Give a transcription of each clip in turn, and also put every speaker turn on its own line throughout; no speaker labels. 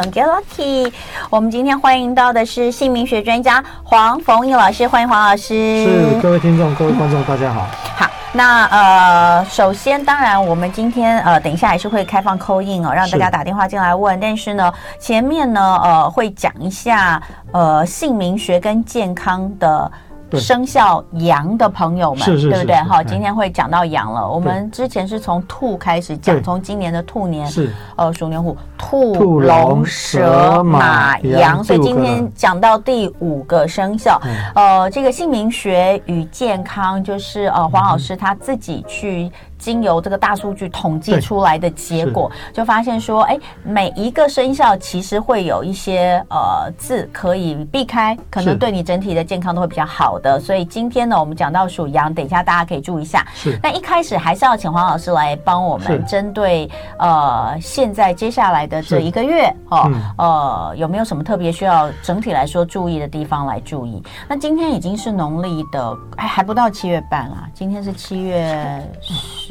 通 Get Lucky。我们今天欢迎到的是姓名学专家黄凤颖老师，欢迎黄老师。
是各位听众、各位观众，大家好。
好，那呃，首先当然我们今天呃，等一下还是会开放 call in 哦，让大家打电话进来问。是但是呢，前面呢呃，会讲一下呃，姓名学跟健康的。生肖羊的朋友们，
是是
对不对？哈，今天会讲到羊了。我们之前是从兔开始讲，从今年的兔年
是
呃，鼠年虎兔龙蛇马羊，所以今天讲到第五个生肖。呃，这个姓名学与健康，就是呃，黄老师他自己去。经由这个大数据统计出来的结果，就发现说，哎，每一个生肖其实会有一些呃字可以避开，可能对你整体的健康都会比较好的。所以今天呢，我们讲到属羊，等一下大家可以注意一下。是。那一开始还是要请黄老师来帮我们针对呃现在接下来的这一个月哦，呃有没有什么特别需要整体来说注意的地方来注意？那今天已经是农历的，哎还不到七月半啦，今天是七月。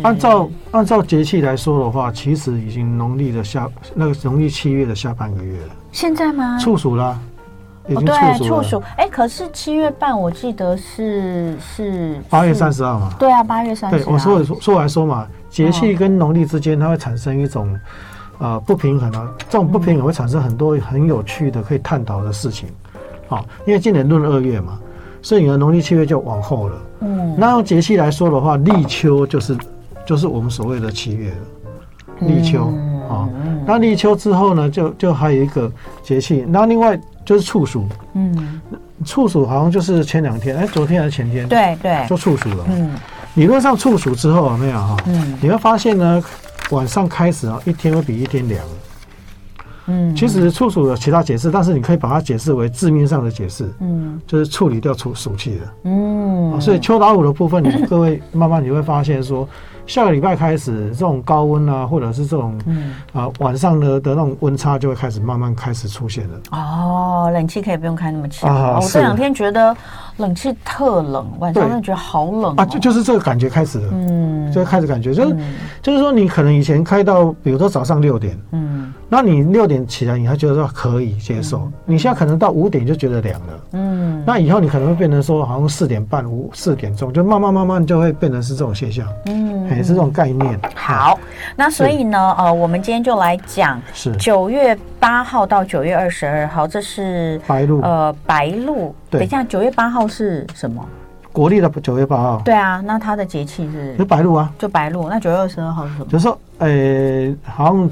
按照按照节气来说的话，其实已经农历的下那个农历七月的下半个月了。
现在吗？
处暑了，已经
对，处暑。哎，可是七月半我记得是是
八月三十号嘛？
对啊，八月三十号。
对，我说说说来说嘛，节气跟农历之间它会产生一种呃不平衡啊，这种不平衡会产生很多很有趣的可以探讨的事情。好，因为今年闰二月嘛，所以你的农历七月就往后了。嗯，那用节气来说的话，立秋就是。就是我们所谓的七月了，立秋啊。那立秋之后呢，就就还有一个节气。那另外就是处暑，嗯，处暑好像就是前两天，哎，昨天还是前天？
对对，
就处暑了。嗯，理论上处暑之后有没有哈？嗯，你会发现呢，晚上开始啊，一天会比一天凉。嗯，其实处暑有其他解释，但是你可以把它解释为字面上的解释。嗯，就是处理掉处暑气的。嗯，所以秋打五的部分，你各位慢慢你会发现说。下个礼拜开始，这种高温啊，或者是这种，嗯。啊，晚上的的那种温差就会开始慢慢开始出现了。
哦，冷气可以不用开那么强。啊，我这两天觉得冷气特冷，晚上真的觉得好冷
啊！就就是这个感觉开始了，嗯，就开始感觉就是就是说，你可能以前开到，比如说早上六点，嗯，那你六点起来，你还觉得说可以接受，你现在可能到五点就觉得凉了，嗯，那以后你可能会变成说，好像四点半、五四点钟，就慢慢慢慢就会变成是这种现象，嗯。也是这种概念。
好，那所以呢，呃，我们今天就来讲，是九月八号到九月二十二号，这是
白露，
呃，白露。等一下，九月八号是什么？
国历的九月八号。
对啊，那它的节气是？
就白露啊，
就白露。那九月二十二号是什么？
就是说，呃，好像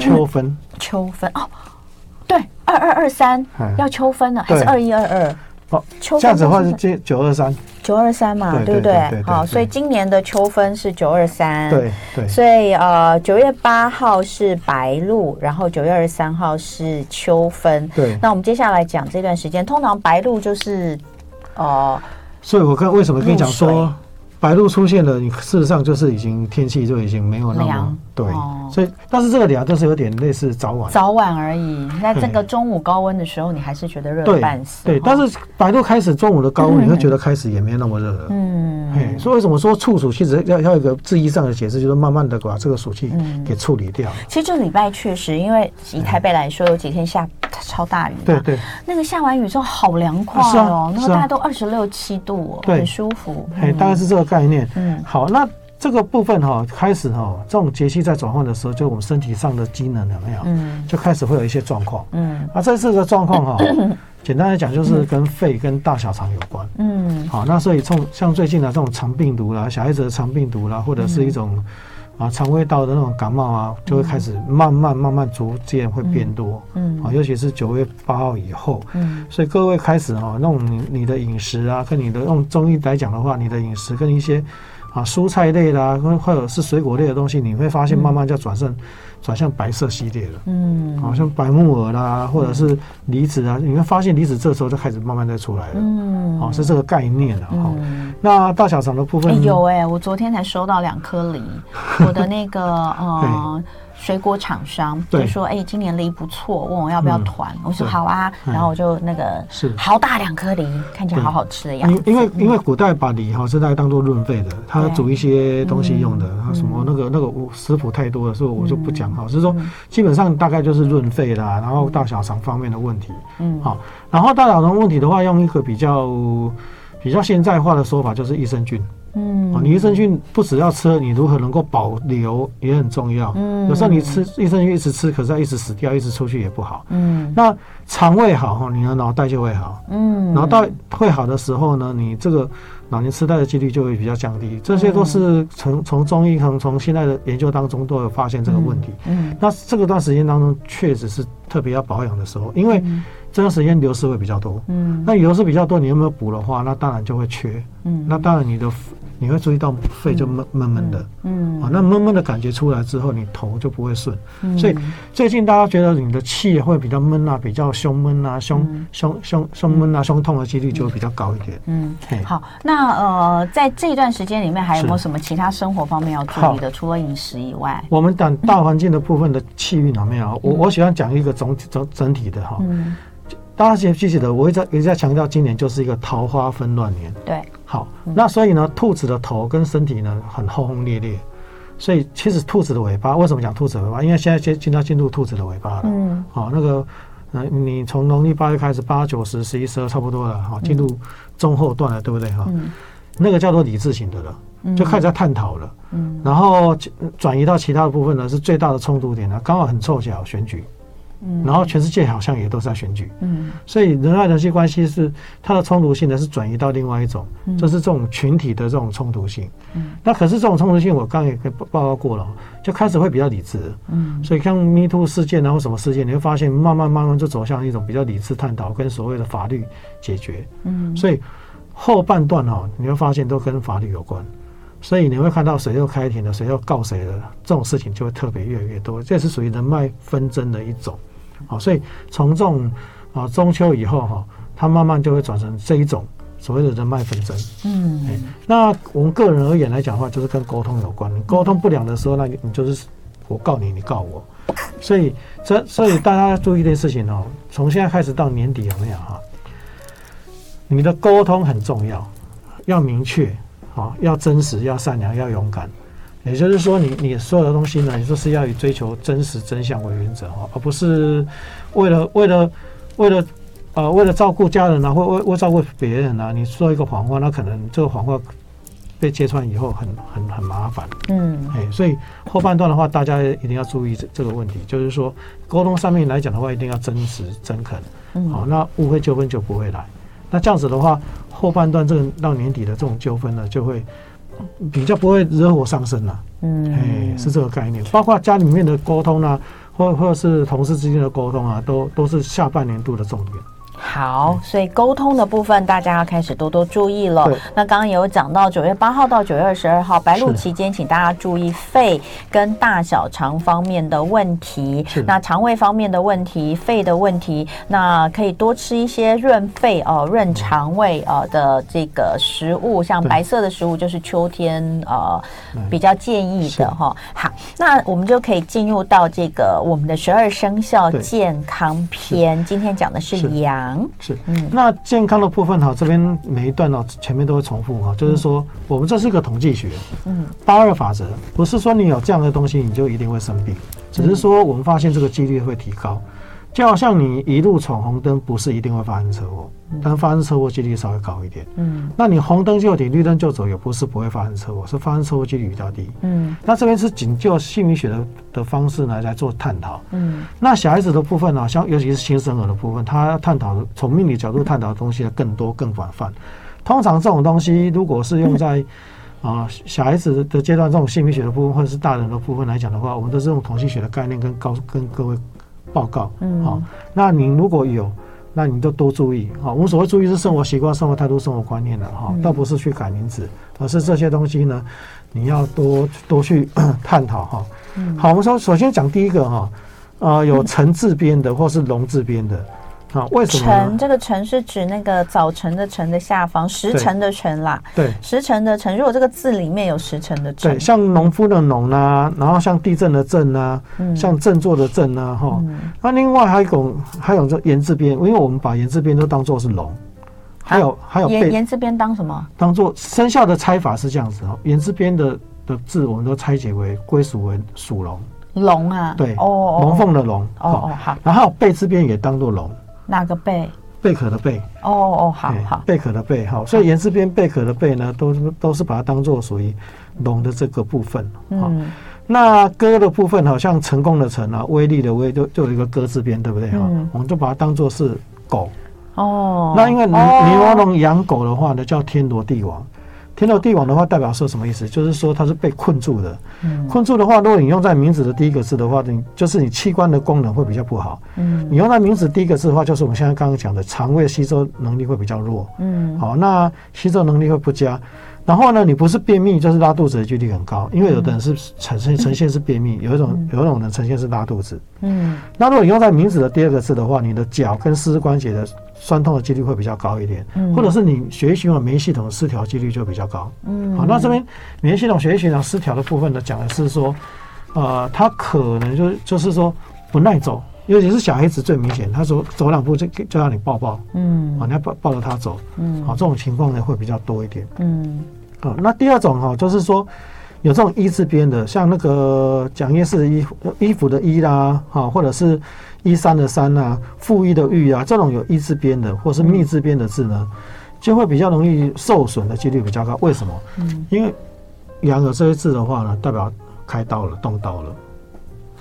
秋分。
秋分哦，对，二二二三要秋分了，还是二一二二？
这样子的话是接九二三，
九二三嘛，对不对？好，所以今年的秋分是九二三，
对对。
所以呃，九月八号是白露，然后九月二十三号是秋分。对。那我们接下来讲这段时间，通常白露就是，呃，
所以我跟为什么跟你讲说？白露出现了，你事实上就是已经天气就已经没有那么凉，对，哦、所以但是这个凉就是有点类似早晚，
早晚而已。那这个中午高温的时候，你还是觉得热半死。
对，但是白露开始中午的高温，你会觉得开始也没那么热了。嗯，嘿，所以为什么说处暑其实要要一个字义上的解释，就是慢慢的把这个暑气给处理掉。
嗯、其实这礼拜确实，因为以台北来说，有几天下超大雨，
对对，
那个下完雨之后好凉快哦，那个大概都二十六七度哦，很舒服。
哎，大概是这个。概念，嗯，好，那这个部分哈，开始哈，这种节气在转换的时候，就我们身体上的机能有没有，嗯，就开始会有一些状况，嗯，啊，这次的状况哈，简单来讲就是跟肺跟大小肠有关，嗯，好，那所以从像最近的这种肠病毒啦，小孩子的肠病毒啦，或者是一种。啊，肠胃道的那种感冒啊，就会开始慢慢慢慢逐渐会变多。嗯，啊，尤其是九月八号以后。嗯，所以各位开始哈，那种你你的饮食啊，跟你的用中医来讲的话，你的饮食跟一些啊蔬菜类啦，或或者是水果类的东西，你会发现慢慢就转向。转向白色系列了，嗯，好像白木耳啦，或者是梨子啊，你会发现梨子这时候就开始慢慢在出来了，嗯，好，是这个概念了好。那大小肠的部分
有哎，我昨天才收到两颗梨，我的那个 呃水果厂商就说：“哎，今年梨不错，问我要不要团。”我说：“好啊。”然后我就那个是好大两颗梨，看起来好好吃的样子。
因为因为古代把梨哈是在当做润肺的，它煮一些东西用的。他什么那个那个食谱太多了，所以我就不讲哈。就是说，基本上大概就是润肺啦，然后大小肠方面的问题。嗯，好，然后大小肠问题的话，用一个比较比较现代化的说法，就是益生菌。嗯，你益生菌不只要吃，你如何能够保留也很重要。嗯，有时候你吃益生菌一直吃，可是它一直死掉，一直出去也不好。嗯，那肠胃好哈，你的脑袋就会好。嗯，脑袋会好的时候呢，你这个老年痴呆的几率就会比较降低。这些都是从从中医从从现在的研究当中都有发现这个问题。嗯，那这个段时间当中确实是特别要保养的时候，因为这段时间流失会比较多。嗯，那流失比较多，你有没有补的话，那当然就会缺。嗯，那当然你的。你会注意到肺就闷闷闷的，嗯，啊，那闷闷的感觉出来之后，你头就不会顺，所以最近大家觉得你的气会比较闷啊，比较胸闷啊，胸胸胸胸闷啊，胸痛的几率就会比较高一点。嗯，
好，那呃，在这一段时间里面，还有没有什么其他生活方面要注意的？除了饮食以外，
我们讲大环境的部分的气运有没有？我我喜欢讲一个总体整整体的哈。大家记不记得，我一直一直在强调，今年就是一个桃花纷乱年。
对。
好，那所以呢，兔子的头跟身体呢很轰轰烈烈，所以其实兔子的尾巴为什么讲兔子尾巴？因为现在现现在进入兔子的尾巴了。嗯，好，那个，呃，你从农历八月开始，八九十十一十二差不多了，哈，进入中后段了，对不对？哈，那个叫做理智型的了，就开始在探讨了。嗯，然后转移到其他的部分呢，是最大的冲突点呢，刚好很凑巧选举。然后全世界好像也都在选举，嗯，所以人爱人际关系是它的冲突性呢是转移到另外一种，就是这种群体的这种冲突性，嗯，那可是这种冲突性我刚刚也报报告过了，就开始会比较理智，嗯，所以像 Me Too 事件然后什么事件，你会发现慢慢慢慢就走向一种比较理智探讨跟所谓的法律解决，嗯，所以后半段哈你会发现都跟法律有关，所以你会看到谁又开庭了，谁又告谁了，这种事情就会特别越来越多，这是属于人脉纷争的一种。好，所以从这种啊中秋以后哈，它慢慢就会转成这一种所谓的人脉纷争。嗯，那我们个人而言来讲的话，就是跟沟通有关。沟通不良的时候，那你就是我告你，你告我。所以这所以大家要注意一件事情哦，从现在开始到年底有没有哈？你的沟通很重要，要明确，好，要真实，要善良，要勇敢。也就是说你，你你所有的东西呢，你就是要以追求真实真相为原则哈，而不是为了为了为了呃为了照顾家人啊，或为为照顾别人啊，你说一个谎话，那可能这个谎话被揭穿以后很很很麻烦。嗯，哎，所以后半段的话，大家一定要注意这这个问题，就是说沟通上面来讲的话，一定要真实真恳。嗯，好，那误会纠纷就不会来。那这样子的话，后半段这个到年底的这种纠纷呢，就会。比较不会惹火上身了，嗯，哎，是这个概念，包括家里面的沟通啊，或或者是同事之间的沟通啊，都都是下半年度的重点。
好，所以沟通的部分大家要开始多多注意了。那刚刚也有讲到九月八号到九月二十二号白露期间，请大家注意肺跟大小肠方面的问题。那肠胃方面的问题，肺的问题，那可以多吃一些润肺哦、润肠胃呃的这个食物，像白色的食物就是秋天呃比较建议的哈。好，那我们就可以进入到这个我们的十二生肖健康篇。今天讲的是羊。
是，嗯，那健康的部分哈，这边每一段呢，前面都会重复哈，就是说我们这是一个统计学，嗯，八二法则，不是说你有这样的东西你就一定会生病，只是说我们发现这个几率会提高。就好像你一路闯红灯，不是一定会发生车祸，但发生车祸几率稍微高一点。嗯，那你红灯就停，绿灯就走，也不是不会发生车祸，是发生车祸几率比较低。嗯，那这边是仅就姓名学的的方式来来做探讨。嗯，那小孩子的部分呢，像尤其是新生儿的部分，他探讨的从命理角度探讨的东西更多更广泛。通常这种东西，如果是用在啊 小孩子的阶段，这种心理学的部分或者是大人的部分来讲的话，我们都是用统计学的概念跟告跟各位。报告，嗯，好，那你如果有，那你就多注意，好，我们所谓注意是生活习惯、生活态度、生活观念的哈，倒不是去改名字，而是这些东西呢，你要多多去 探讨。哈。好，我们说首先讲第一个哈，呃，有橙字边的或是龙字边的，啊，为什么？
晨这个晨是指那个早晨的晨的下方，时辰的辰啦。
对，
时辰的辰。如果这个字里面有时辰的辰，
对，像农夫的农呐、啊，然后像地震的震呐、啊，嗯、像振作的振呐、啊，哈、嗯。那另外还有一种，还有这言字边，因为我们把言字边都当做是龙。还有还有
言言字边当什么？
当做生肖的拆法是这样子哦，言字边的的字我们都拆解为归属为属龙。
龙啊，
对，哦，龙凤的龙。
哦哦好。
然后贝字边也当做龙。
哪个贝？
贝壳的贝。
哦哦好好。
贝壳的贝好，所以言字边贝壳的贝呢，都都是把它当做属于龙的这个部分。嗯。那戈的部分好像成功的成啊，威力的威，就就有一个戈字边，对不对哈？我们就把它当做是狗。哦。那因为你你要弄养狗的话呢，叫天罗地网。天罗地网的话，代表说什么意思？就是说它是被困住的。嗯，困住的话，如果你用在名字的第一个字的话，你就是你器官的功能会比较不好。嗯，你用在名字第一个字的话，就是我们现在刚刚讲的肠胃吸收能力会比较弱。嗯，好，那吸收能力会不佳。然后呢，你不是便秘，就是拉肚子的几率很高，因为有的人是呈现 呈现是便秘，有一种有一种人呈现是拉肚子。嗯，那如果你用在名字的第二个字的话，你的脚跟四肢关节的酸痛的几率会比较高一点，或者是你血液循环免疫系统失调几率就比较高。嗯，好，那这边免疫系统血液循环失调的部分呢，讲的是说，呃，它可能就就是说不耐走，尤其是小孩子最明显，他说走两步就就让你抱抱，嗯，好，你要抱抱着他走，嗯，好，这种情况呢会比较多一点，嗯，啊，那第二种哈，就是说有这种一字边的，像那个蒋夜市的衣服衣服的衣啦，哈，或者是衣衫的衫啊，复衣的玉啊，这种有一字边的或是密字边的字呢，就会比较容易受损的几率比较高。为什么？嗯，因为阳的这些字的话呢，代表开刀了，动刀了。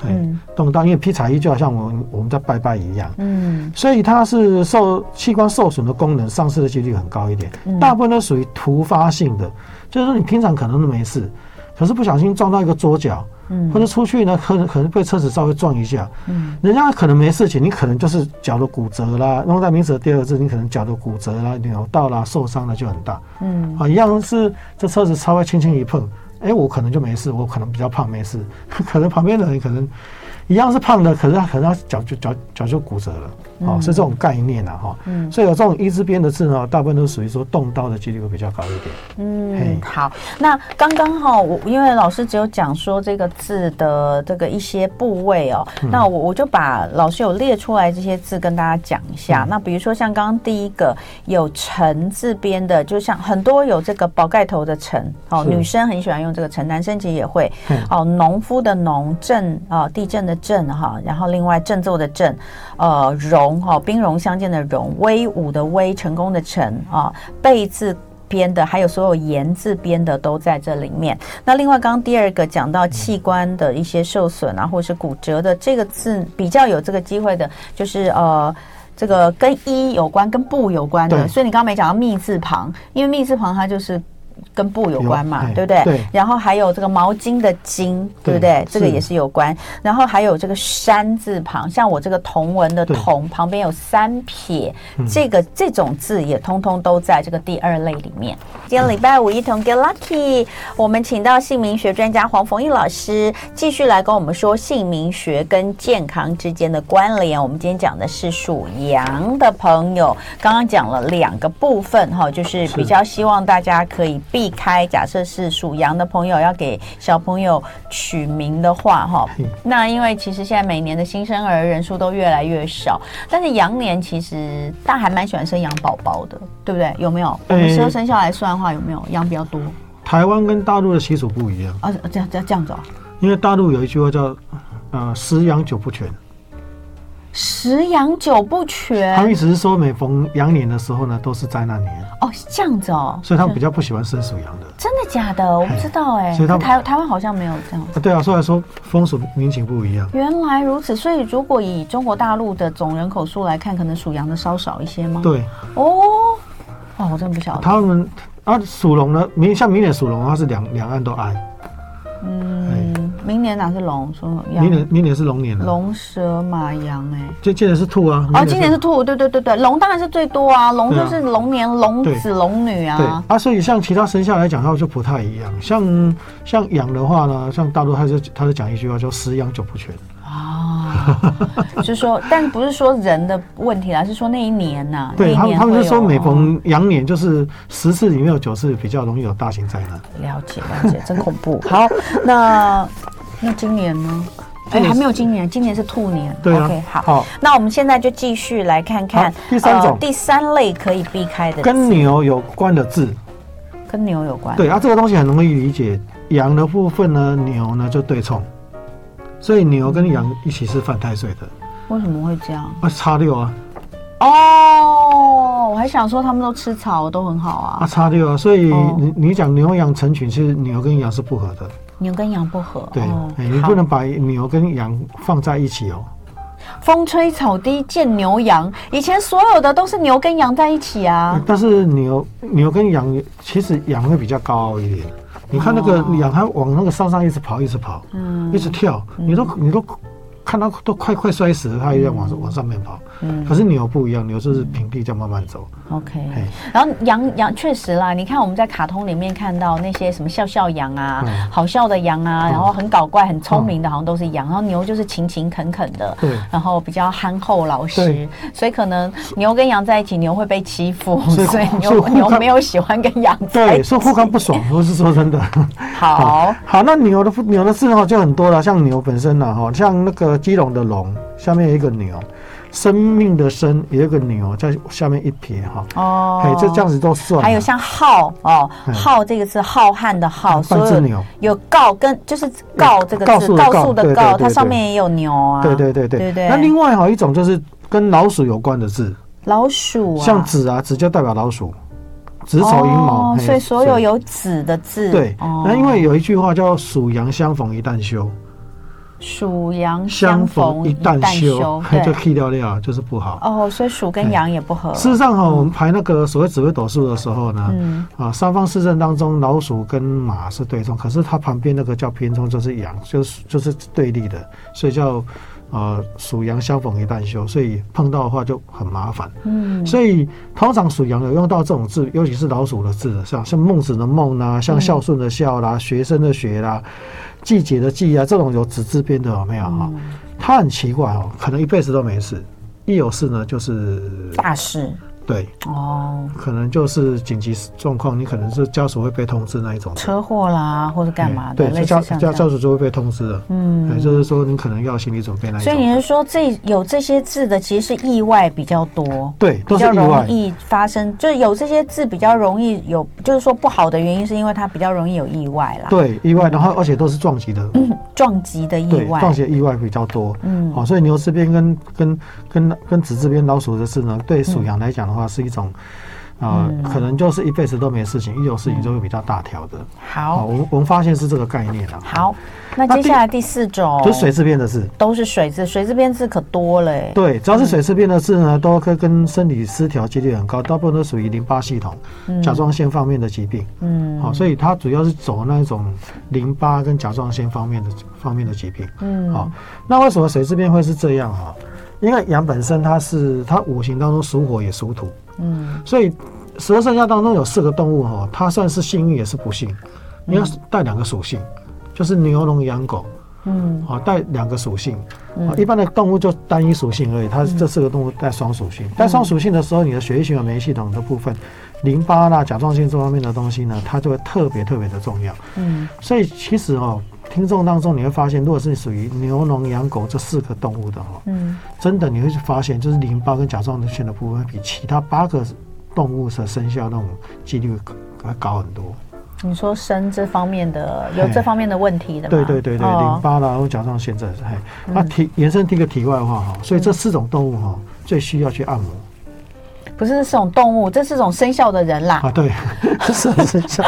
嗯，动刀，因为劈柴衣就好像我们我们在拜拜一样，嗯，所以它是受器官受损的功能丧失的几率很高一点，嗯、大部分都属于突发性的，就是说你平常可能都没事，可是不小心撞到一个桌角，嗯，或者出去呢，可能可能被车子稍微撞一下，嗯，人家可能没事情，你可能就是脚的骨折啦，用在名词的第二个字，你可能脚的骨折啦、扭到啦、受伤了就很大，嗯，啊，一样是这车子稍微轻轻一碰。哎、我可能就没事，我可能比较胖，没事。可能旁边的人可能一样是胖的，可是他可能他脚就脚脚就骨折了。哦，是这种概念啊，哈，嗯，所以有这种一字边的字呢，大部分都属于说动刀的几率会比较高一点。嗯，
好，那刚刚哈，我因为老师只有讲说这个字的这个一些部位哦，那我我就把老师有列出来这些字跟大家讲一下。那比如说像刚刚第一个有辰字边的，就像很多有这个宝盖头的辰哦，女生很喜欢用这个辰，男生其实也会。哦，农夫的农，震啊，地震的震哈，然后另外振作的振，呃，荣。哈，兵戎相见的戎，威武的威，成功的成啊，贝字边的，还有所有言字边的都在这里面。那另外，刚刚第二个讲到器官的一些受损啊，或是骨折的这个字，比较有这个机会的，就是呃，这个跟一有关，跟不有关的。所以你刚刚没讲到密字旁，因为密字旁它就是。跟布有关嘛，对不对？对。然后还有这个毛巾的巾，对不对？这个也是有关。然后还有这个山字旁，像我这个同文的同旁边有三撇，这个这种字也通通都在这个第二类里面。今天礼拜五一同 get lucky，我们请到姓名学专家黄凤玉老师继续来跟我们说姓名学跟健康之间的关联。我们今天讲的是属羊的朋友，刚刚讲了两个部分哈，就是比较希望大家可以。避开，假设是属羊的朋友要给小朋友取名的话，哈，那因为其实现在每年的新生儿人数都越来越少，但是羊年其实大家还蛮喜欢生羊宝宝的，对不对？有没有？我们十二生肖来算的话，有没有羊比较多？
台湾跟大陆的习俗不一样
啊，这样这样这样子啊，
因为大陆有一句话叫呃“十羊九不全”。
十羊九不全，
他们意思是说，每逢羊年的时候呢，都是灾难年。
哦，是这样子哦。
所以他们比较不喜欢生属羊的。
真的假的？我不知道哎。所以他们台台湾好像没有这样。
对啊，所以说风俗民情不一样。
原来如此，所以如果以中国大陆的总人口数来看，可能属羊的稍少一些吗？
对。
哦。哇，我真的不晓得。
他们啊，属龙呢，明像明年属龙，它是两两岸都挨。
嗯，明年哪是龙？说
明年明年是龙年了。
龙蛇马羊哎，
这今年是兔啊。
哦，今年是兔，对对对对，龙当然是最多啊，龙就是龙年龙子龙女啊。
对啊，所以像其他生肖来讲，的话就不太一样。像像羊的话呢，像大多他就他就讲一句话叫十羊九不全啊。
就是说，但不是说人的问题啦，是说那一年呐、啊。
对他们，他们是说每逢羊年，就是十次里面有九次比较容易有大型灾难。
了解了解，真恐怖。好，那那今年呢？哎，还没有今年，今年是兔年。
对啊。
OK，好。好，那我们现在就继续来看看
第三种、呃，
第三类可以避开的，
跟牛有关的字。
跟牛有关。
对啊，这个东西很容易理解。羊的部分呢，牛呢就对冲，所以牛跟羊一起是犯太岁的。
为什么会这样？
啊，差六啊。
哦，我还想说他们都吃草，都很好啊。
啊，差六啊，所以你你讲牛羊成群，其实牛跟羊是不合的。
牛跟羊不合。
对，哎，你不能把牛跟羊放在一起哦。
风吹草低见牛羊，以前所有的都是牛跟羊在一起啊。
但是牛牛跟羊，其实羊会比较高傲一点。你看那个鸟，它往那个山上一直跑，一直跑，嗯，一直跳，你都你都。看到都快快摔死了，它也要往往上面跑。嗯，可是牛不一样，牛就是平地这样慢慢走。
OK，然后羊羊确实啦，你看我们在卡通里面看到那些什么笑笑羊啊，好笑的羊啊，然后很搞怪、很聪明的，好像都是羊。然后牛就是勤勤恳恳的，对，然后比较憨厚老实。所以可能牛跟羊在一起，牛会被欺负，所以 牛牛没有喜欢跟羊在一起。
对，所以互看不爽。我是说真的。
好
好，那牛的牛的字哈就很多了，像牛本身呢哈，像那个。基隆的龙下面有一个牛，生命的生有一个牛在下面一撇哈哦，哎，这这样子都算。
还有像浩哦，浩这个字浩瀚的浩，
半只牛
有告跟就是告这个字，告诉的告，它上面也有牛啊。
对对对对对。那另外哈一种就是跟老鼠有关的字，
老鼠
像子啊，子就代表老鼠，子丑寅卯，
所以所有有子的字。
对，那因为有一句话叫鼠羊相逢一旦休。
鼠羊相逢一旦休，
就去掉掉，就是不好。
哦，所以鼠跟羊也不合。
事实上哈，我们排那个所谓紫微斗数的时候呢，啊，三方四正当中，老鼠跟马是对冲，可是它旁边那个叫偏冲，就是羊，就是就是对立的，所以叫呃属羊相逢一旦休，所以碰到的话就很麻烦。嗯，所以通常属羊有用到这种字，尤其是老鼠的字，像像孟子的孟啦，像孝顺的孝啦，学生的学啦。季节的季啊，这种有子字边的有没有哈？他很奇怪哦，可能一辈子都没事，一有事呢就是
大事。
对。哦，可能就是紧急状况，你可能是家属会被通知那一种
车祸啦，或者干嘛的，
对，家家家属就会被通知了。嗯，就是说你可能要心理准备那一种。
所以你是说这有这些字的，其实是意外比较多，
对，
比较容易发生，就是有这些字比较容易有，就是说不好的原因是因为它比较容易有意外啦。
对，意外，然后而且都是撞击的，
撞击的意外，
撞击的意外比较多。嗯，好，所以牛这边跟跟跟跟子字边老鼠的字呢，对属羊来讲的话。是一种，呃，可能就是一辈子都没事情，一有事情就会比较大条的。
好，
我们我们发现是这个概念了。
好，那接下来第四种，
就是水质变的字，
都是水质，水字边字可多了。
对，只要是水质变的字呢，都可以跟身体失调几率很高，大部分都属于淋巴系统、甲状腺方面的疾病。嗯，好，所以它主要是走那一种淋巴跟甲状腺方面的方面的疾病。嗯，好，那为什么水质变会是这样哈？因为羊本身它是它五行当中属火也属土。嗯，所以十二生肖当中有四个动物哈，它算是幸运也是不幸。你要带两个属性，就是牛、龙、羊、狗。嗯，好，带两个属性。啊，一般的动物就单一属性而已，它这四个动物带双属性。带双属性的时候，你的血液循环、免疫系统的部分、淋巴啦、甲状腺这方面的东西呢，它就会特别特别的重要。嗯，所以其实哦，听众当中你会发现，如果是属于牛、龙、羊、狗这四个动物的哈，嗯，真的你会发现，就是淋巴跟甲状腺的部分比其他八个动物的生肖那种几率会高很多。
你说生这方面的有这方面的问题的吗？
对对对对，淋巴啦，或甲状腺这是嘿。那提延伸提个题外话哈，所以这四种动物哈最需要去按摩。
不是这种动物，这是种生肖的人啦。
啊，对，是生肖，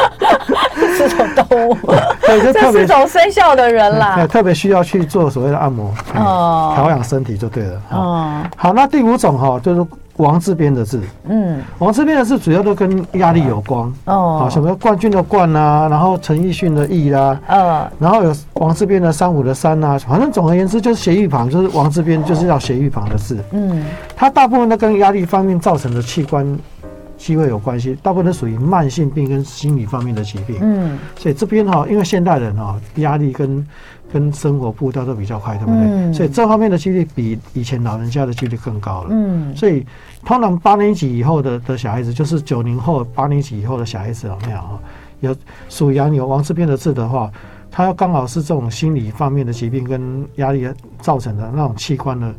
四种动物，对，这四种生肖的人啦，
特别需要去做所谓的按摩，哦，调养身体就对了。哦，好，那第五种哈就是。王字边的字，嗯，王字边的字主要都跟压力有关哦，好，什么冠军的冠啊，然后陈奕迅的奕啦，嗯，然后有王字边的三五的三啊，反正总而言之就是斜玉旁，就是王字边就是要斜玉旁的字，嗯，它大部分都跟压力方面造成的器官机会有关系，大部分都属于慢性病跟心理方面的疾病。嗯，所以这边哈，因为现代人哈压力跟跟生活步调都比较快，对不对？嗯，所以这方面的几率比以前老人家的几率更高了。嗯，所以通常八年级以后的的小孩子，就是九零后八年级以后的小孩子有没有哈？有属羊有王字边的字的话，他要刚好是这种心理方面的疾病跟压力造成的那种器官的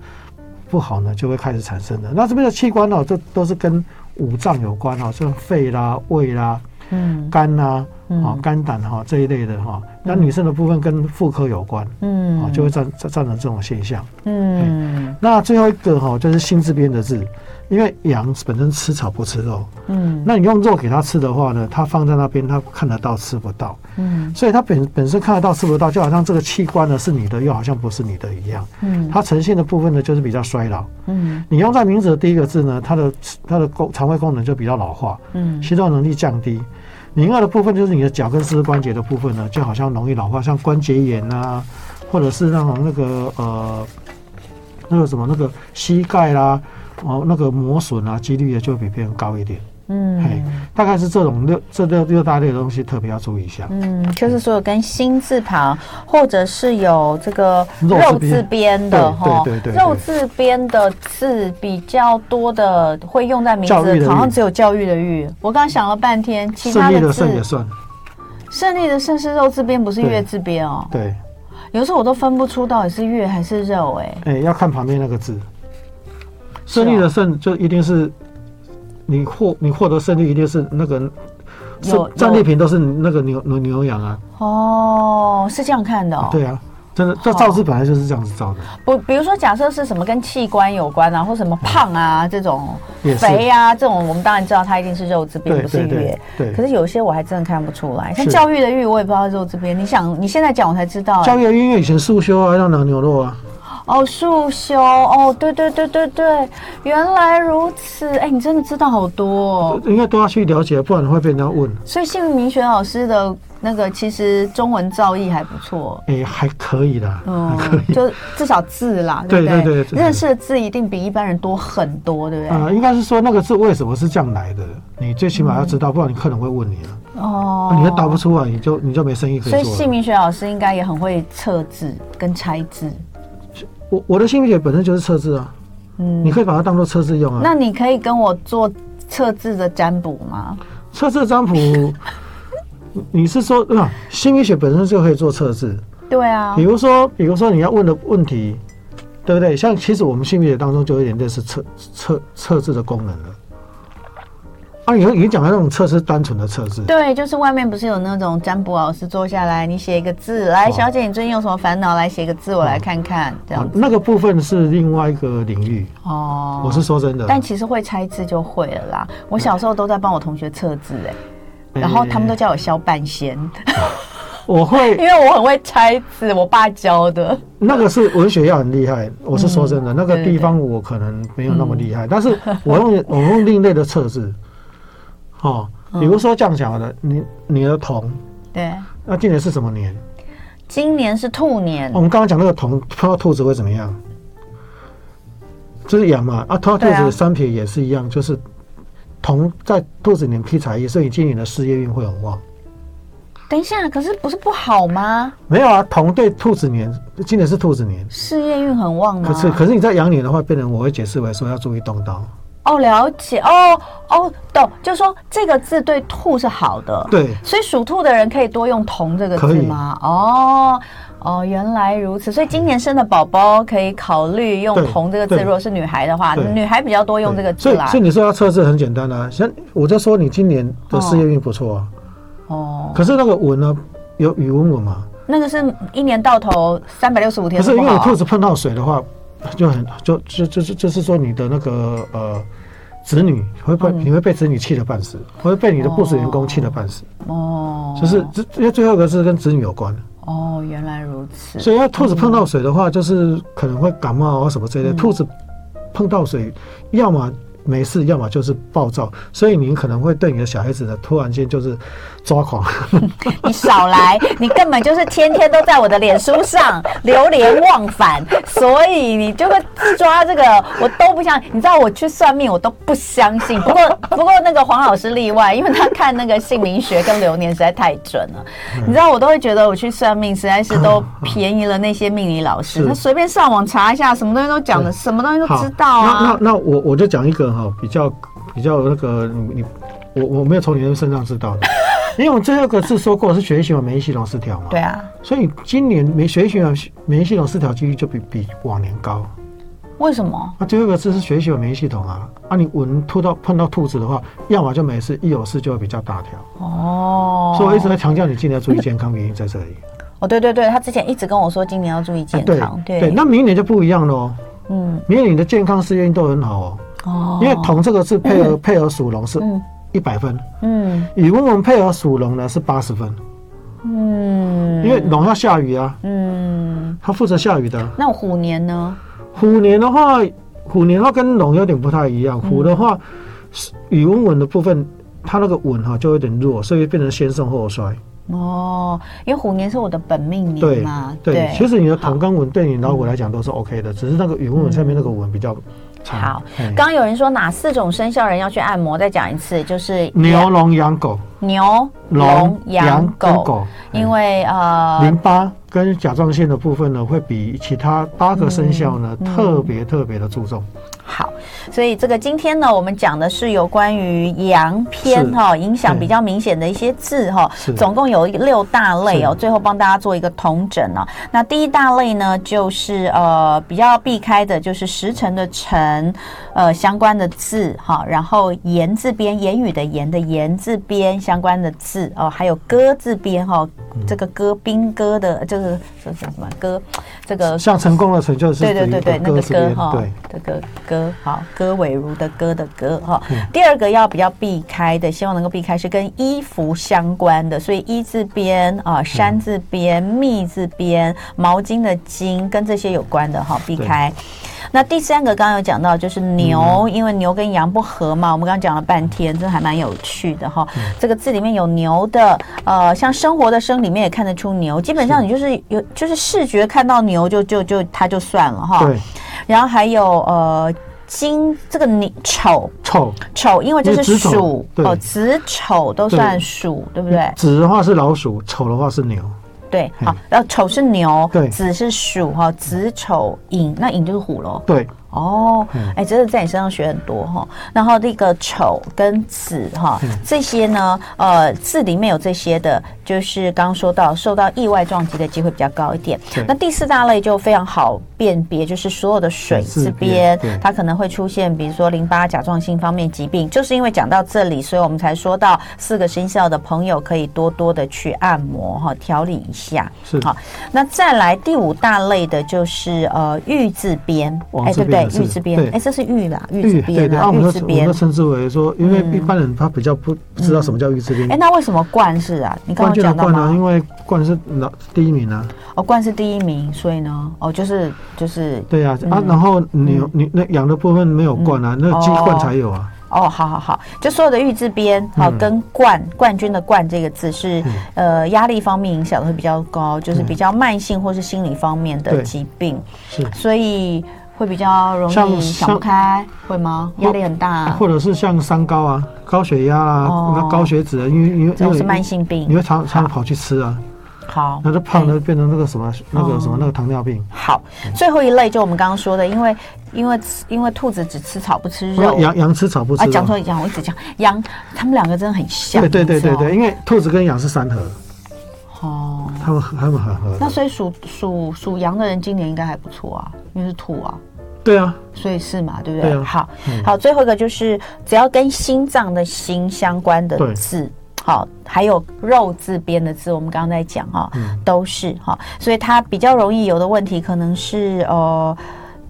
不好呢，就会开始产生的。那这边的器官呢，这都是跟五脏有关哈，像肺啦、胃啦、嗯、肝啦、啊、肝胆哈这一类的哈。那女生的部分跟妇科有关，嗯，啊，就会造造成这种现象。嗯，那最后一个哈，就是心字边的字，因为羊本身吃草不吃肉，嗯，那你用肉给它吃的话呢，它放在那边，它看得到吃不到，嗯，所以它本本身看得到吃不到，就好像这个器官呢是你的，又好像不是你的一样，嗯，它呈现的部分呢就是比较衰老，嗯，你用在名字的第一个字呢，它的它的功肠胃功能就比较老化，嗯，吸收能力降低。另外的部分就是你的脚跟四肢关节的部分呢，就好像容易老化，像关节炎啊，或者是那种那个呃，那个什么那个膝盖啦，哦那个磨损啊，几率也就比别人高一点。嗯，嘿，大概是这种六这六六大类的东西特别要注意一下。
嗯，就是说跟心字旁，或者是有这个肉字边的哈，对对对，肉字边的字比较多的会用在名字，好像只有教育的育。我刚想了半天，其他的字
也算。
胜利的胜是肉字边，不是月字边哦。
对，
有时候我都分不出到底是月还是肉，哎。
哎，要看旁边那个字。胜利的胜就一定是。你获你获得胜利一定是那个，是战利品都是那个牛牛牛羊啊。
哦，是这样看的。
哦对啊，真的，这造字本来就是这样子造的。
不，比如说假设是什么跟器官有关啊，或什么胖啊这种，肥啊这种，我们当然知道它一定是肉字边，不是月。对。可是有些我还真的看不出来，像教育的育，我也不知道肉字边。你想，你现在讲我才知道。
教育的育因为以前素修啊，要拿牛肉啊。
哦，束修哦，对对对对对，原来如此，哎，你真的知道好多哦，
应该都要去了解，不然会被人家问。
所以姓名学老师的那个其实中文造诣还不错，
哎，还可以啦，嗯，可以，
就至少字啦，对不对？对对对，认识的字一定比一般人多很多，对不对？
啊，应该是说那个字为什么是这样来的，你最起码要知道，不然你客人会问你了。哦，你还答不出来，你就你就没生意可以做。
所以姓名学老师应该也很会测字跟拆字。
我我的心理学本身就是测字啊，嗯，你可以把它当做测字用啊。
那你可以跟我做测字的占卜吗？
测字占卜，你是说啊，心理学本身就可以做测字？
对啊。
比如说，比如说你要问的问题，对不对？像其实我们心理学当中就有点类似测测测字的功能了。啊，你你讲的那种测试单纯的测字，
对，就是外面不是有那种占卜老师坐下来，你写一个字，来，小姐，你最近有什么烦恼？来写个字，我来看看，这样。
那个部分是另外一个领域哦，我是说真的。
但其实会拆字就会了啦。我小时候都在帮我同学测字，哎，然后他们都叫我萧半仙。
我会，
因为我很会拆字，我爸教的。
那个是文学要很厉害，我是说真的，那个地方我可能没有那么厉害，但是我用我用另类的测字。哦，比如说这样讲的，你你的童，
对，
那今年是什么年？
今年是兔年。
我们刚刚讲那个童碰到兔子会怎么样？就是羊嘛，啊，碰到兔子的三撇也是一样，就是童在兔子年披彩衣，所以今年的事业运会很旺。
等一下，可是不是不好吗？
没有啊，童对兔子年，今年是兔子年，
事业运很旺吗？
可是可是你在羊年的话，变成我会解释为说要注意动刀。
哦，了解哦哦，懂，就是说这个字对兔是好的，
对，
所以属兔的人可以多用“同”这个字吗？哦哦，原来如此，所以今年生的宝宝可以考虑用“同”这个字。如果是女孩的话，女孩比较多用这个字啦。
所以你说要测试很简单啊，像我就说你今年的事业运不错啊。哦。可是那个文呢，有语文文嘛？
那个是一年到头三百六十五天。
可是因为你兔子碰到水的话。就很就就就是就是说你的那个呃子女会被你会被子女气得半死，会被你的部属员工气得半死哦。就是这因为最后一个是跟子女有关
哦，原来如此。
所以要兔子碰到水的话，就是可能会感冒啊什么之类的。兔子碰到水，要么没事，要么就是暴躁，所以你可能会对你的小孩子呢，突然间就是抓狂。
你少来，你根本就是天天都在我的脸书上流连忘返，所以你就会抓这个，我都不相信。你知道我去算命，我都不相信。不过 不过那个黄老师例外，因为他看那个姓名学跟流年实在太准了。你知道我都会觉得我去算命实在是都便宜了那些命理老师，他随便上网查一下，什么东西都讲的，什么东西都知道啊。
那那那我我就讲一个。哈，比较比较那个你你我我没有从你的身上知道的，因为我们最后一个字说过是血液循环免疫系统失调嘛，
对啊，
所以今年没血液循环免疫系统失调几率就比比往年高。
为什么？
那最后一个字是血液循环免疫系统啊，啊你闻吐到碰到兔子的话，要么就没事，一有事就会比较大条。哦，所以我一直在强调你今年要注意健康，原因在这里。
哦，对对对，他之前一直跟我说今年要注意健康，啊、对对，
对，那明年就不一样喽。嗯，明年你的健康、事业都很好哦。哦，因为“同”这个字配合 配合属龙是一百分，嗯，乙文文配合属龙呢是八十分，嗯，因为龙要下雨啊，嗯，它负责下雨的。
那虎年呢？
虎年的话，虎年的话跟龙有点不太一样。虎的话，乙文文的部分，它那个文哈就有点弱，所以变成先盛后衰。
哦，因为虎年是我的本命年嘛，
对，其实你的同跟文对你老虎来讲都是 OK 的，只是那个乙文文下面那个文比较。
好，刚刚有人说哪四种生肖人要去按摩？再讲一次，就是
牛、龙、羊、狗。
牛、龙、羊、狗。因为呃，
淋巴跟甲状腺的部分呢，会比其他八个生肖呢特别特别的注重。
好，所以这个今天呢，我们讲的是有关于阳篇哈，影响比较明显的一些字哈，总共有六大类哦。最后帮大家做一个统整啊。那第一大类呢，就是呃比较避开的，就是时辰的辰，呃相关的字哈，然后言字边，言语的言的言字边相关的字哦，还有歌字边哈，这个歌兵歌的这个这叫什么歌？这个
像成功的成就是
对对对对那个歌哈，对这个歌好歌尾如的歌的歌哈。第二个要比较避开的，希望能够避开是跟衣服相关的，所以衣字边啊，山字边，密字边，毛巾的巾跟这些有关的哈，避开。那第三个刚刚有讲到，就是牛，嗯、因为牛跟羊不合嘛。我们刚刚讲了半天，这还蛮有趣的哈。嗯、这个字里面有牛的，呃，像生活的生里面也看得出牛。基本上你就是有，就是视觉看到牛就就就它就算了哈。对。然后还有呃金这个你丑
丑
丑，因为这是鼠哦，子丑都算鼠，对不对？
子的话是老鼠，丑的话是牛。
对，好，然后丑是牛，对，子是鼠哈，子丑寅，那寅就是虎喽。对。哦，哎，真的在你身上学很多哈。然后那个丑跟子哈，这些呢，呃，字里面有这些的，就是刚刚说到受到意外撞击的机会比较高一点。那第四大类就非常好辨别，就是所有的水字边，它可能会出现，比如说淋巴、甲状腺方面疾病，就是因为讲到这里，所以我们才说到四个生肖的朋友可以多多的去按摩哈，调理一下。是好，那再来第五大类的就是呃玉字边，哎，对不对？玉之边，哎，这是玉啦，玉字边，对对，
玉之边，我们称之为说，因为一般人他比较不不知道什么叫玉之边。
哎，那为什么冠是啊？你刚刚讲到吗？
因为冠是老第一名啊。
哦，冠是第一名，所以呢，哦，就是就是。
对呀，啊，然后你你那羊的部分没有冠啊，那鸡冠才有啊。
哦，好好好，就所有的玉字边，好跟冠冠军的冠这个字是呃压力方面影响的会比较高，就是比较慢性或是心理方面的疾病，是，所以。会比较容易想不开，会吗？压力很大，
或者是像三高啊，高血压啊，那高血脂啊，因为因为
这是慢性病，
你会常常跑去吃啊，
好，
那就胖的变成那个什么那个什么那个糖尿病。
好，最后一类就我们刚刚说的，因为因为因为兔子只吃草不吃肉，
羊羊吃草不吃肉。
讲错羊，我一直讲羊，他们两个真的很像。
对对对对对，因为兔子跟羊是三合。哦，他们他们很合。
那所以属属属羊的人今年应该还不错啊，因为是土啊。
对啊，
所以是嘛，对不对？对啊、好，嗯、好，最后一个就是只要跟心脏的心相关的字，好，还有肉字边的字，我们刚刚在讲哈，嗯、都是哈，所以它比较容易有的问题可能是呃。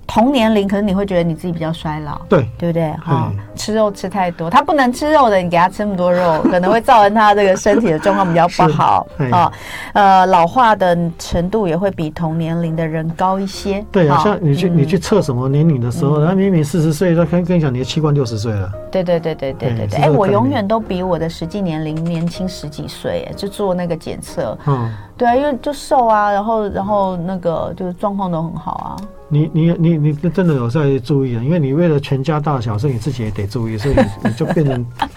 同年龄，可能你会觉得你自己比较衰老，
对
对不对？哈，吃肉吃太多，他不能吃肉的，你给他吃那么多肉，可能会造成他这个身体的状况比较不好啊。呃，老化的程度也会比同年龄的人高一些。
对啊，像你去你去测什么年龄的时候，他明明四十岁，他跟跟你讲你的器官六十岁了。
对对对对对对对，哎，我永远都比我的实际年龄年轻十几岁，哎，就做那个检测。嗯，对啊，因为就瘦啊，然后然后那个就是状况都很好啊。
你你你你真的有在注意啊？因为你为了全家大小，所以你自己也得注意，所以你就变成。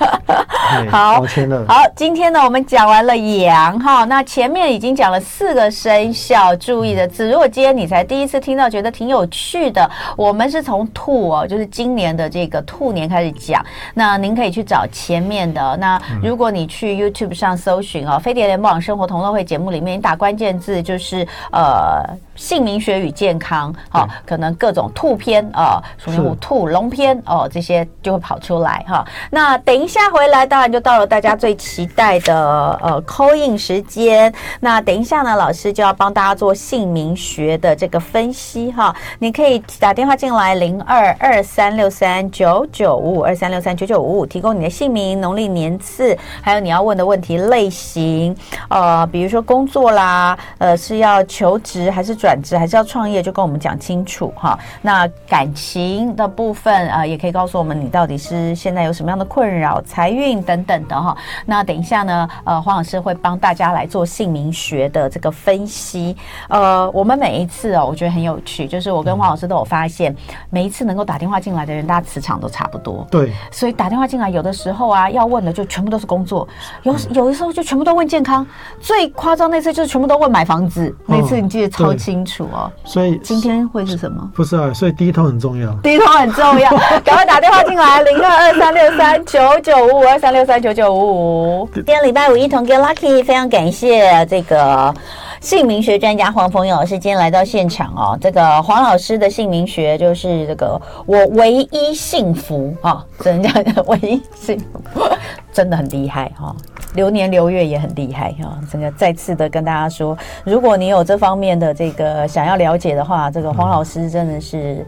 好，好，今天呢，我们讲完了羊哈，那前面已经讲了四个生肖注意的字。如果今天你才第一次听到，觉得挺有趣的，我们是从兔哦，就是今年的这个兔年开始讲。那您可以去找前面的。那如果你去 YouTube 上搜寻哦，飞碟联播网生活同乐会节目里面，你打关键字就是呃。姓名学与健康，哈、哦，可能各种兔篇啊，鼠牛虎兔龙篇哦，这些就会跑出来哈、哦。那等一下回来，当然就到了大家最期待的呃 call in 时间。那等一下呢，老师就要帮大家做姓名学的这个分析哈、哦。你可以打电话进来零二二三六三九九五五二三六三九九五五，提供你的姓名、农历年次，还有你要问的问题类型，呃，比如说工作啦，呃，是要求职还是。转职还是要创业，就跟我们讲清楚哈。那感情的部分啊，也可以告诉我们你到底是现在有什么样的困扰、财运等等的哈。那等一下呢，呃，黄老师会帮大家来做姓名学的这个分析。呃，我们每一次哦，我觉得很有趣，就是我跟黄老师都有发现，每一次能够打电话进来的人，大家磁场都差不多。
对，
所以打电话进来，有的时候啊，要问的就全部都是工作，有有的时候就全部都问健康。最夸张那次就是全部都问买房子，那次你记得超清。清楚哦，
所以
今天会是什么？
不是啊，所以第一通很重要，
第一通很重要，赶快打电话进来，零二二三六三九九五五二三六三九九五五。今天礼拜五一同 get lucky，非常感谢这个姓名学专家黄凤仪老师今天来到现场哦。这个黄老师的姓名学就是这个我唯一幸福啊，真的叫唯一幸福，真的很厉害哈。流年流月也很厉害哈，这个再次的跟大家说，如果你有这方面的这个想要了解的话，这个黄老师真的是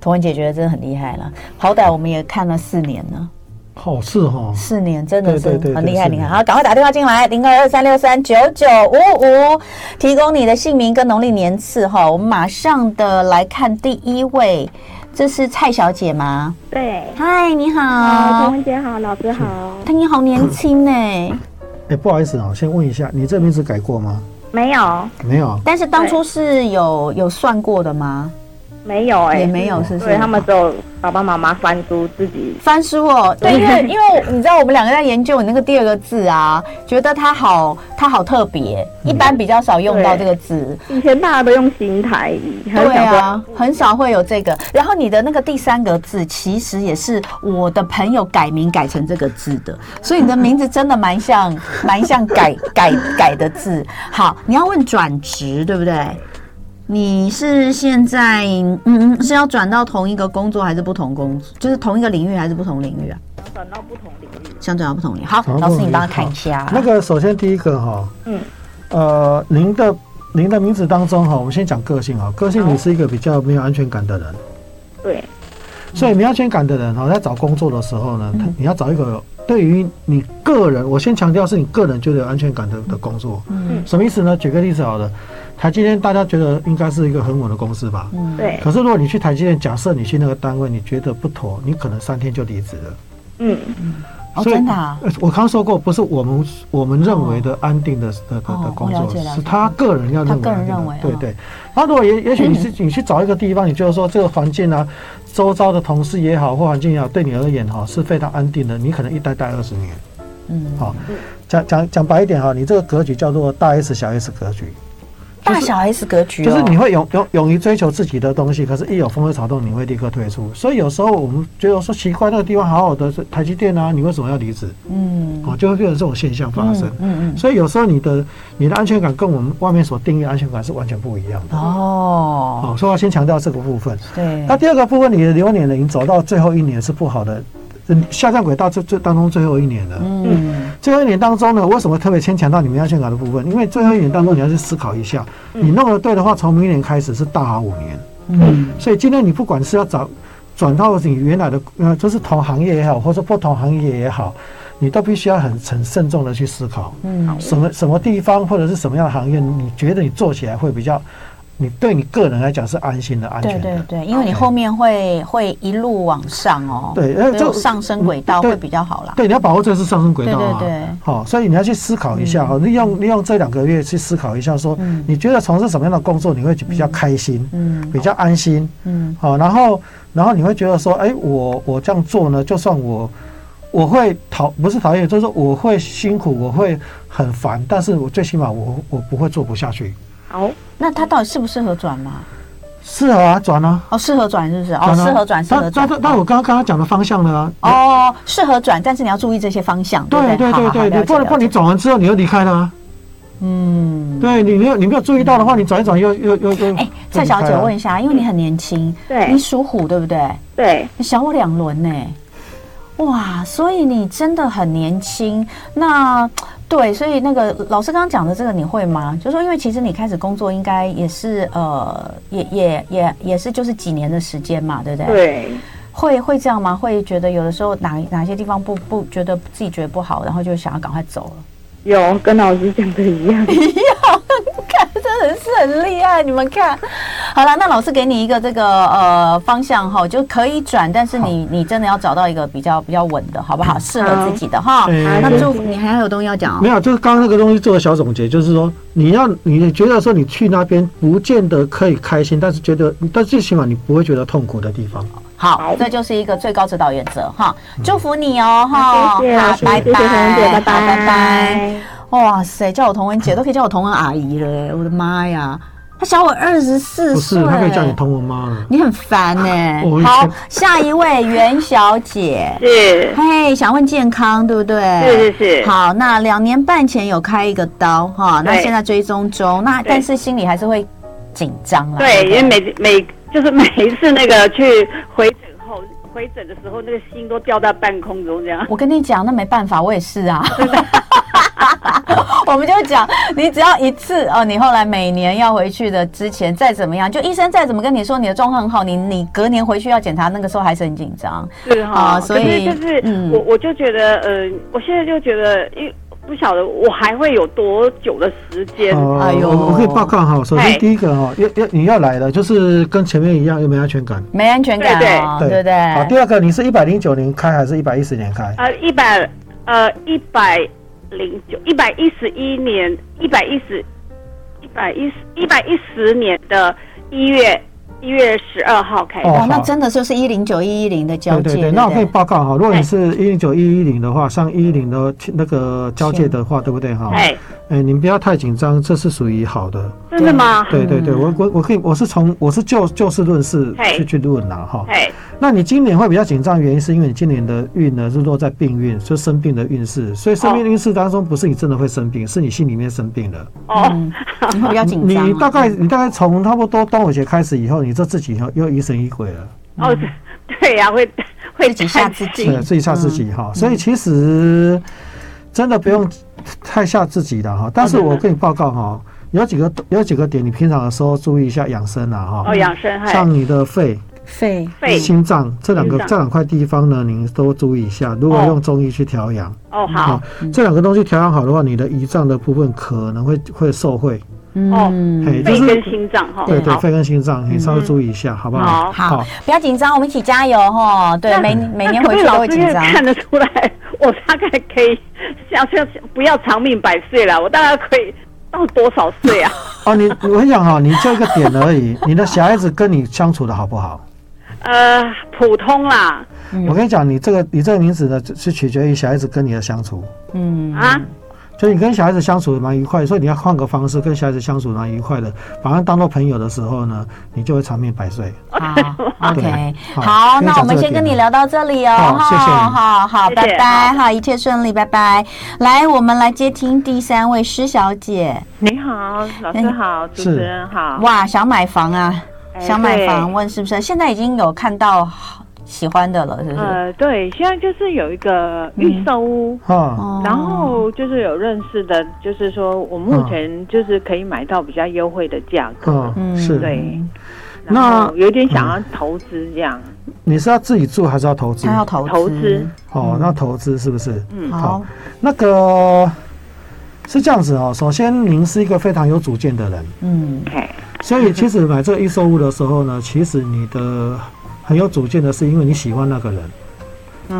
图文姐觉得真的很厉害了。好歹我们也看了四年呢，
好事哈，
四年真的是很厉害厉害。好，赶快打电话进来，零二二三六三九九五五，提供你的姓名跟农历年次哈。我们马上的来看第一位。这是蔡小姐吗？
对，
嗨，你好，
童文姐好，老师好。
看你好年轻呢。
哎，不好意思啊，先问一下，你这名字改过吗？
没有，
没有。
但是当初是有有算过的吗？
没有哎，
也没有，是不是？
他们只有。爸爸妈妈翻书自己
翻书哦，对，因为因为你知道我们两个在研究你那个第二个字啊，觉得它好它好特别，一般比较少用到这个字。
以前大家都用新台语，
对啊，很少会有这个。然后你的那个第三个字，其实也是我的朋友改名改成这个字的，所以你的名字真的蛮像蛮像改 改改的字。好，你要问转职对不对？你是现在嗯嗯是要转到同一个工作还是不同工作？就是同一个领域还是不同领域啊？
转到不同领域。
想转到不同领域。好，老师你帮他看一下。
那个首先第一个哈，嗯，呃，您的您的名字当中哈，我们先讲个性啊，个性你是一个比较没有安全感的人。
对。
所以没有安全感的人哈，在找工作的时候呢，他你要找一个对于你个人，我先强调是你个人觉得有安全感的的工作。嗯。什么意思呢？举个例子好了。台积电大家觉得应该是一个很稳的公司吧？
嗯，对。
可是如果你去台积电，假设你去那个单位，你觉得不妥，你可能三天就离职了。
嗯
嗯。哦，真的啊？
我刚刚说过，不是我们我们认为的安定的的的的工作，是他个人要认为。
个人认为。
对对。那如果也也许你是 你去找一个地方，你就是说这个环境啊，周遭的同事也好，或环境也好，对你而言哈是非常安定的，你可能一待待二十年。嗯。好，讲讲讲白一点哈，你这个格局叫做大 S 小 S 格局。
大小 S 格局，
就是你会勇勇勇于追求自己的东西，可是一有风吹草动，你会立刻退出。所以有时候我们觉得说奇怪，那个地方好好的是台积电啊，你为什么要离职？嗯，哦，就会变成这种现象发生。嗯嗯。所以有时候你的你的安全感跟我们外面所定义的安全感是完全不一样的。哦。好，所以我要先强调这个部分。对。那第二个部分，你的流年呢，已经走到最后一年是不好的。下降轨道这这当中最后一年了，嗯，最后一年当中呢，为什么特别牵强到你们安全感的部分？因为最后一年当中你要去思考一下，你弄得对的话，从明年开始是大好五年，嗯，所以今天你不管是要找转到你原来的呃，就是同行业也好，或者不同行业也好，你都必须要很很慎重的去思考，嗯，什么什么地方或者是什么样的行业，你觉得你做起来会比较。你对你个人来讲是安心的、安全的，
对对对，因为你后面会会一路往上哦，
对，
就上升轨道会比较好啦。
对，你要把握这是上升轨道啊，
对对对，
好，所以你要去思考一下哈，利用利用这两个月去思考一下，说你觉得从事什么样的工作你会比较开心，嗯，比较安心，嗯，好，然后然后你会觉得说，哎，我我这样做呢，就算我我会讨不是讨厌，就是说我会辛苦，我会很烦，但是我最起码我我不会做不下去。
哦，那他到底适不适合转吗？
适合啊，转啊。
哦，适合转是不是？哦，适合转，适合转。
那那那我刚刚刚刚讲的方向呢？
哦，适合转，但是你要注意这些方向。对
对对对对，不然不然你转完之后你又离开了。嗯，对你没有你没有注意到的话，你转一转又又又又。哎，
蔡小姐问一下，因为你很年轻，
对，
你属虎对不对？
对，
你小我两轮呢。哇，所以你真的很年轻。那。对，所以那个老师刚刚讲的这个你会吗？就是说，因为其实你开始工作应该也是呃，也也也也是就是几年的时间嘛，对不对？
对，
会会这样吗？会觉得有的时候哪哪些地方不不觉得自己觉得不好，然后就想要赶快走了。
有跟老师讲的一样，
一样，看真的是很厉害。你们看好了，那老师给你一个这个呃方向哈，就可以转，但是你你真的要找到一个比较比较稳的，好不好？适合自己的哈。那祝福你还有东西要讲？
没有，就是刚刚那个东西做个小总结，就是说你要你觉得说你去那边不见得可以开心，但是觉得但最起码你不会觉得痛苦的地方。
好，这就是一个最高指导原则哈。祝福你哦哈，
谢谢老师，
拜拜，
拜拜，拜拜。
哇塞，叫我童文姐都可以叫我童文阿姨了，我的妈呀！他小我二十四岁，
不是，他可以叫你童文妈了。
你很烦呢。好，下一位袁小姐
是，
嘿，想问健康对不对？
是是是。
好，那两年半前有开一个刀哈，那现在追踪中，那但是心里还是会紧张啦。
对，因为每每。就是每一次那个去回诊后，回诊的时候，那个心都吊在半空中这样。
我跟你讲，那没办法，我也是啊。我们就讲，你只要一次哦，你后来每年要回去的之前再怎么样，就医生再怎么跟你说你的状况很好，你你隔年回去要检查，那个时候还是很紧张。
是哈，所以就是我我就觉得，呃，我现在就觉得，因不晓得我还会有多久的时间？
哎呦，我可以报告哈。首先第一个哈，要要你要来的就是跟前面一样，又没安全感？
没安全感，对对对。
好，第二个，你是一百零九年开还是一百一十年开？
呃，一百呃一百零九一百一十一年一百一十一百一十一百一十年的一月。一月十二号开始。哦，
那真的就是一零九一一零的交界。对对对，
那我可以报告哈，如果你是一零九一一零的话，上一一零的那个交界的话，对不对哈？哎，哎，你们不要太紧张，这是属于好的。
真的吗？
对对对，我我我可以，我是从我是就就事论事去去论呐哈。那你今年会比较紧张，原因是因为你今年的运呢是落在病运，就生病的运势，所以生病的运势当中不是你真的会生病，是你心里面生病了。
哦，你会比较紧张。
你大概你大概从差不多端午节开始以后，你。这自己又又疑神疑鬼了
哦，对呀，会会
自己吓自己，
自己吓自己哈。所以其实真的不用太吓自己的哈。但是我跟你报告哈，有几个有几个点，你平常的时候注意一下养生啊哈。
哦，养生，
像你的肺、
肺、
肺、
心脏这两个这两块地方呢，您都注意一下。如果用中医去调养，
哦好，
这两个东西调养好的话，你的胰脏的部分可能会会受惠。
哦，肺跟心脏哈，
对对，肺跟心脏，你稍微注意一下，好不好？
好，不要紧张，我们一起加油哈。对，每每年回去都会紧张。
看得出来，我大概可以，像像不要长命百岁了，我大概可以到多少岁啊？
哦，你我跟你讲哈，你就一个点而已。你的小孩子跟你相处的好不好？
呃，普通啦。
我跟你讲，你这个你这个名字呢，是取决于小孩子跟你的相处。嗯啊。所以你跟小孩子相处的蛮愉快，所以你要换个方式跟小孩子相处蛮愉快的，把他当做朋友的时候呢，你就会长命百岁。
好，OK，好，那我们先跟你聊到这里哦，
谢谢，
好好，拜拜，好，一切顺利，拜拜。来，我们来接听第三位施小姐。
你好，老师好，主持人好。
哇，想买房啊？想买房？问是不是？现在已经有看到。喜欢的了，是不是？
呃，对，现在就是有一个预售屋，嗯，然后就是有认识的，就是说我目前就是可以买到比较优惠的价格，
嗯，是，
对。那有点想要投资这样。
你是要自己住还是要投资？
他要投
投资。
哦，那投资是不是？
嗯，好。
那个是这样子哦。首先，您是一个非常有主见的人。
嗯，
所以其实买这个预售屋的时候呢，其实你的很有主见的是因为你喜欢那个人。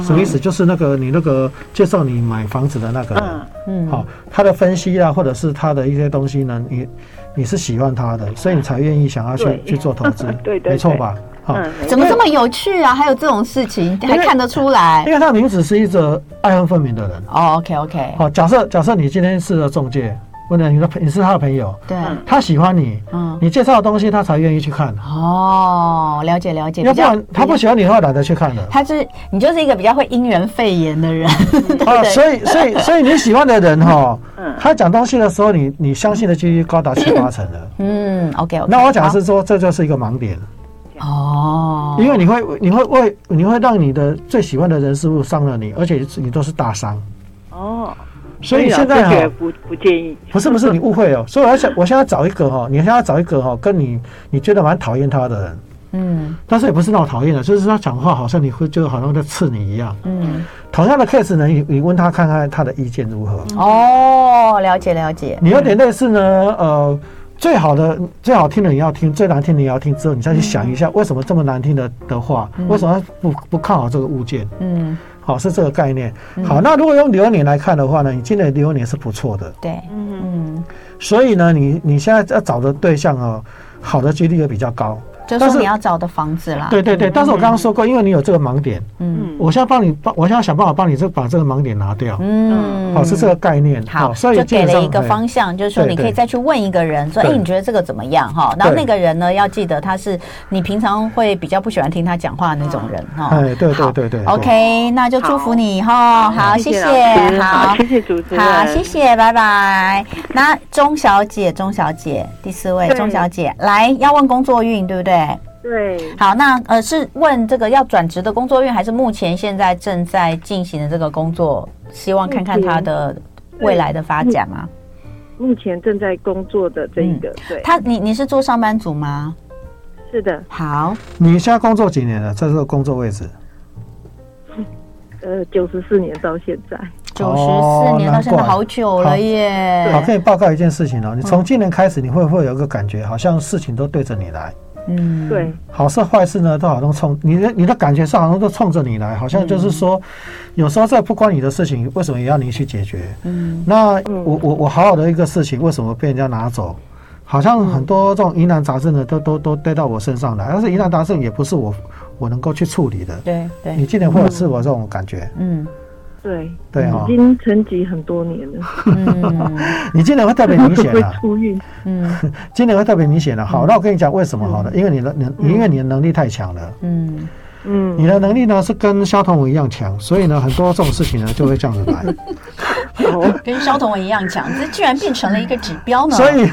什么意思？就是那个你那个介绍你买房子的那个人，嗯，好，他的分析啊，或者是他的一些东西呢，你你是喜欢他的，所以你才愿意想要去去做投资，
对对，
没错吧？好，
怎么这么有趣啊？还有这种事情还看得出来？
因为他的名字是一个爱恨分明的人。
哦，OK OK。
好，假设假设你今天是个中介。问了你的，你是他的朋友，
对，
他喜欢你，嗯，你介绍的东西他才愿意去看。
哦，了解了解。
要不然他不喜欢你的话，懒得去看的。
他是你就是一个比较会因缘肺炎的人。
啊，所以所以所以你喜欢的人哈，他讲东西的时候，你你相信的几率高达七八成的。
嗯，OK OK。
那我讲的是说，这就是一个盲点。
哦。
因为你会你会为你会让你的最喜欢的人事物伤了你，而且你都是大伤。
哦。
所以现在哈，
不不建议。
不是不是，你误会哦。所以我想，我现在找一个哈，你现在找一个哈，跟你你觉得蛮讨厌他的人，
嗯，但
是也不是那种讨厌的，就是他讲话好像你会觉得好像在刺你一样，
嗯。
同样的 case 呢，你你问他看看他的意见如何？
哦，了解了解。
你有点类似呢，呃，最好的最好听的你要听，最难听的你要听，之后你再去想一下，为什么这么难听的的话，为什么不不看好这个物件？
嗯。
好，是这个概念。好，那如果用流年来看的话呢，你今年流年是不错的。
对，嗯嗯。
所以呢，你你现在要找的对象哦，好的几率也比较高。
就是你要找的房子啦。
对对对，但是我刚刚说过，因为你有这个盲点，嗯，我现在帮你帮，我现在想办法帮你这把这个盲点拿掉，
嗯，
好，是这个概念。
好，所以就给了一个方向，就是说你可以再去问一个人，说，哎，你觉得这个怎么样？哈，然后那个人呢，要记得他是你平常会比较不喜欢听他讲话的那种人，哈。
哎，对对对对。
OK，那就祝福你哈，好，谢谢，好，
谢谢主持人，
好，谢谢，拜拜。那钟小姐，钟小姐，第四位，钟小姐，来要问工作运，对不对？
对，对
好，那呃是问这个要转职的工作院，还是目前现在正在进行的这个工作，希望看看他的未来的发展吗？
目前正在工作的这一个，嗯、对，
他你你是做上班族吗？
是的。
好，
你现在工作几年了？在这个工作位置？
呃，九十四年到现在，
九十四年到现在好久了耶。
好，可以报告一件事情哦，你从今年开始，你会不会有一个感觉，好像事情都对着你来？
嗯，
对，
好事坏事呢，都好像冲你的，你的感觉是好像都冲着你来，好像就是说，有时候这不关你的事情，为什么也要你去解决？嗯，那我我我好好的一个事情，为什么被人家拿走？好像很多这种疑难杂症呢，都都都堆到我身上来，但是疑难杂症也不是我我能够去处理的。
对对，
你今年会有是我这种感觉？
嗯。
对
对啊，
已经沉寂很多年了。
嗯，
你今年会特别明显了。
出运，
嗯，
今年会特别明显了。好，那我跟你讲为什么好了，因为你的能，因为你的能力太强了。
嗯
嗯，
你的能力呢是跟萧同文一样强，所以呢很多这种事情呢就会这样子来。
跟萧同文一样强，这居然变成了一个指标呢。
所以，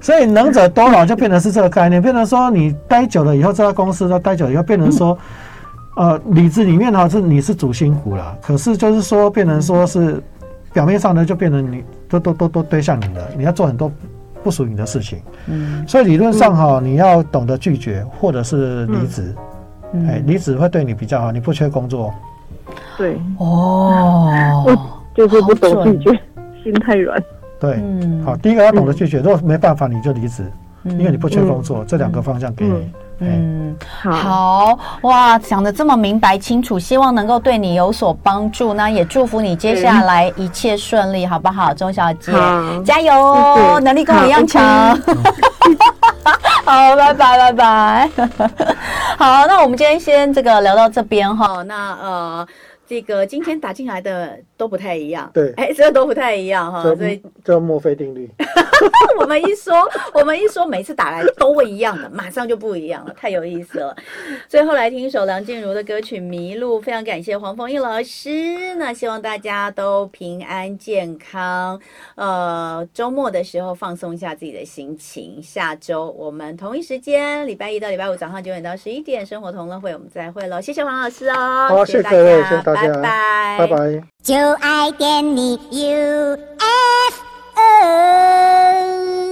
所以能者多劳就变成是这个概念，变成说你待久了以后，这家公司都待久了以后，变成说。呃，里子里面呢是你是主心骨了，可是就是说变成说是表面上呢就变成你都都都都堆向你了，你要做很多不属于你的事情，嗯，所以理论上哈，你要懂得拒绝或者是离职，哎，离职会对你比较好，你不缺工作，
对，
哦，
我就是不懂拒绝，心太软，
对，好，第一个要懂得拒绝，如果没办法你就离职，因为你不缺工作，这两个方向给你。
嗯，好哇，讲的这么明白清楚，希望能够对你有所帮助。那也祝福你接下来一切顺利，好不好，钟小姐？加油哦，能力跟我一样强。好，拜拜拜拜。好，那我们今天先这个聊到这边哈。那呃。这个今天打进来的都不太一样，
对，
哎，这都不太一样哈，所以
叫墨菲定律。
我们一说，我们一说，每次打来都会一样的，马上就不一样了，太有意思了。最后来听一首梁静茹的歌曲《迷路》，非常感谢黄凤仪老师。那希望大家都平安健康，呃，周末的时候放松一下自己的心情。下周我们同一时间，礼拜一到礼拜五早上九点到十一点，生活同乐会我们再会喽。谢谢黄老师哦，
好，谢谢各位，谢谢大家，
拜拜，
拜拜。就爱点你 UFO。U, F, o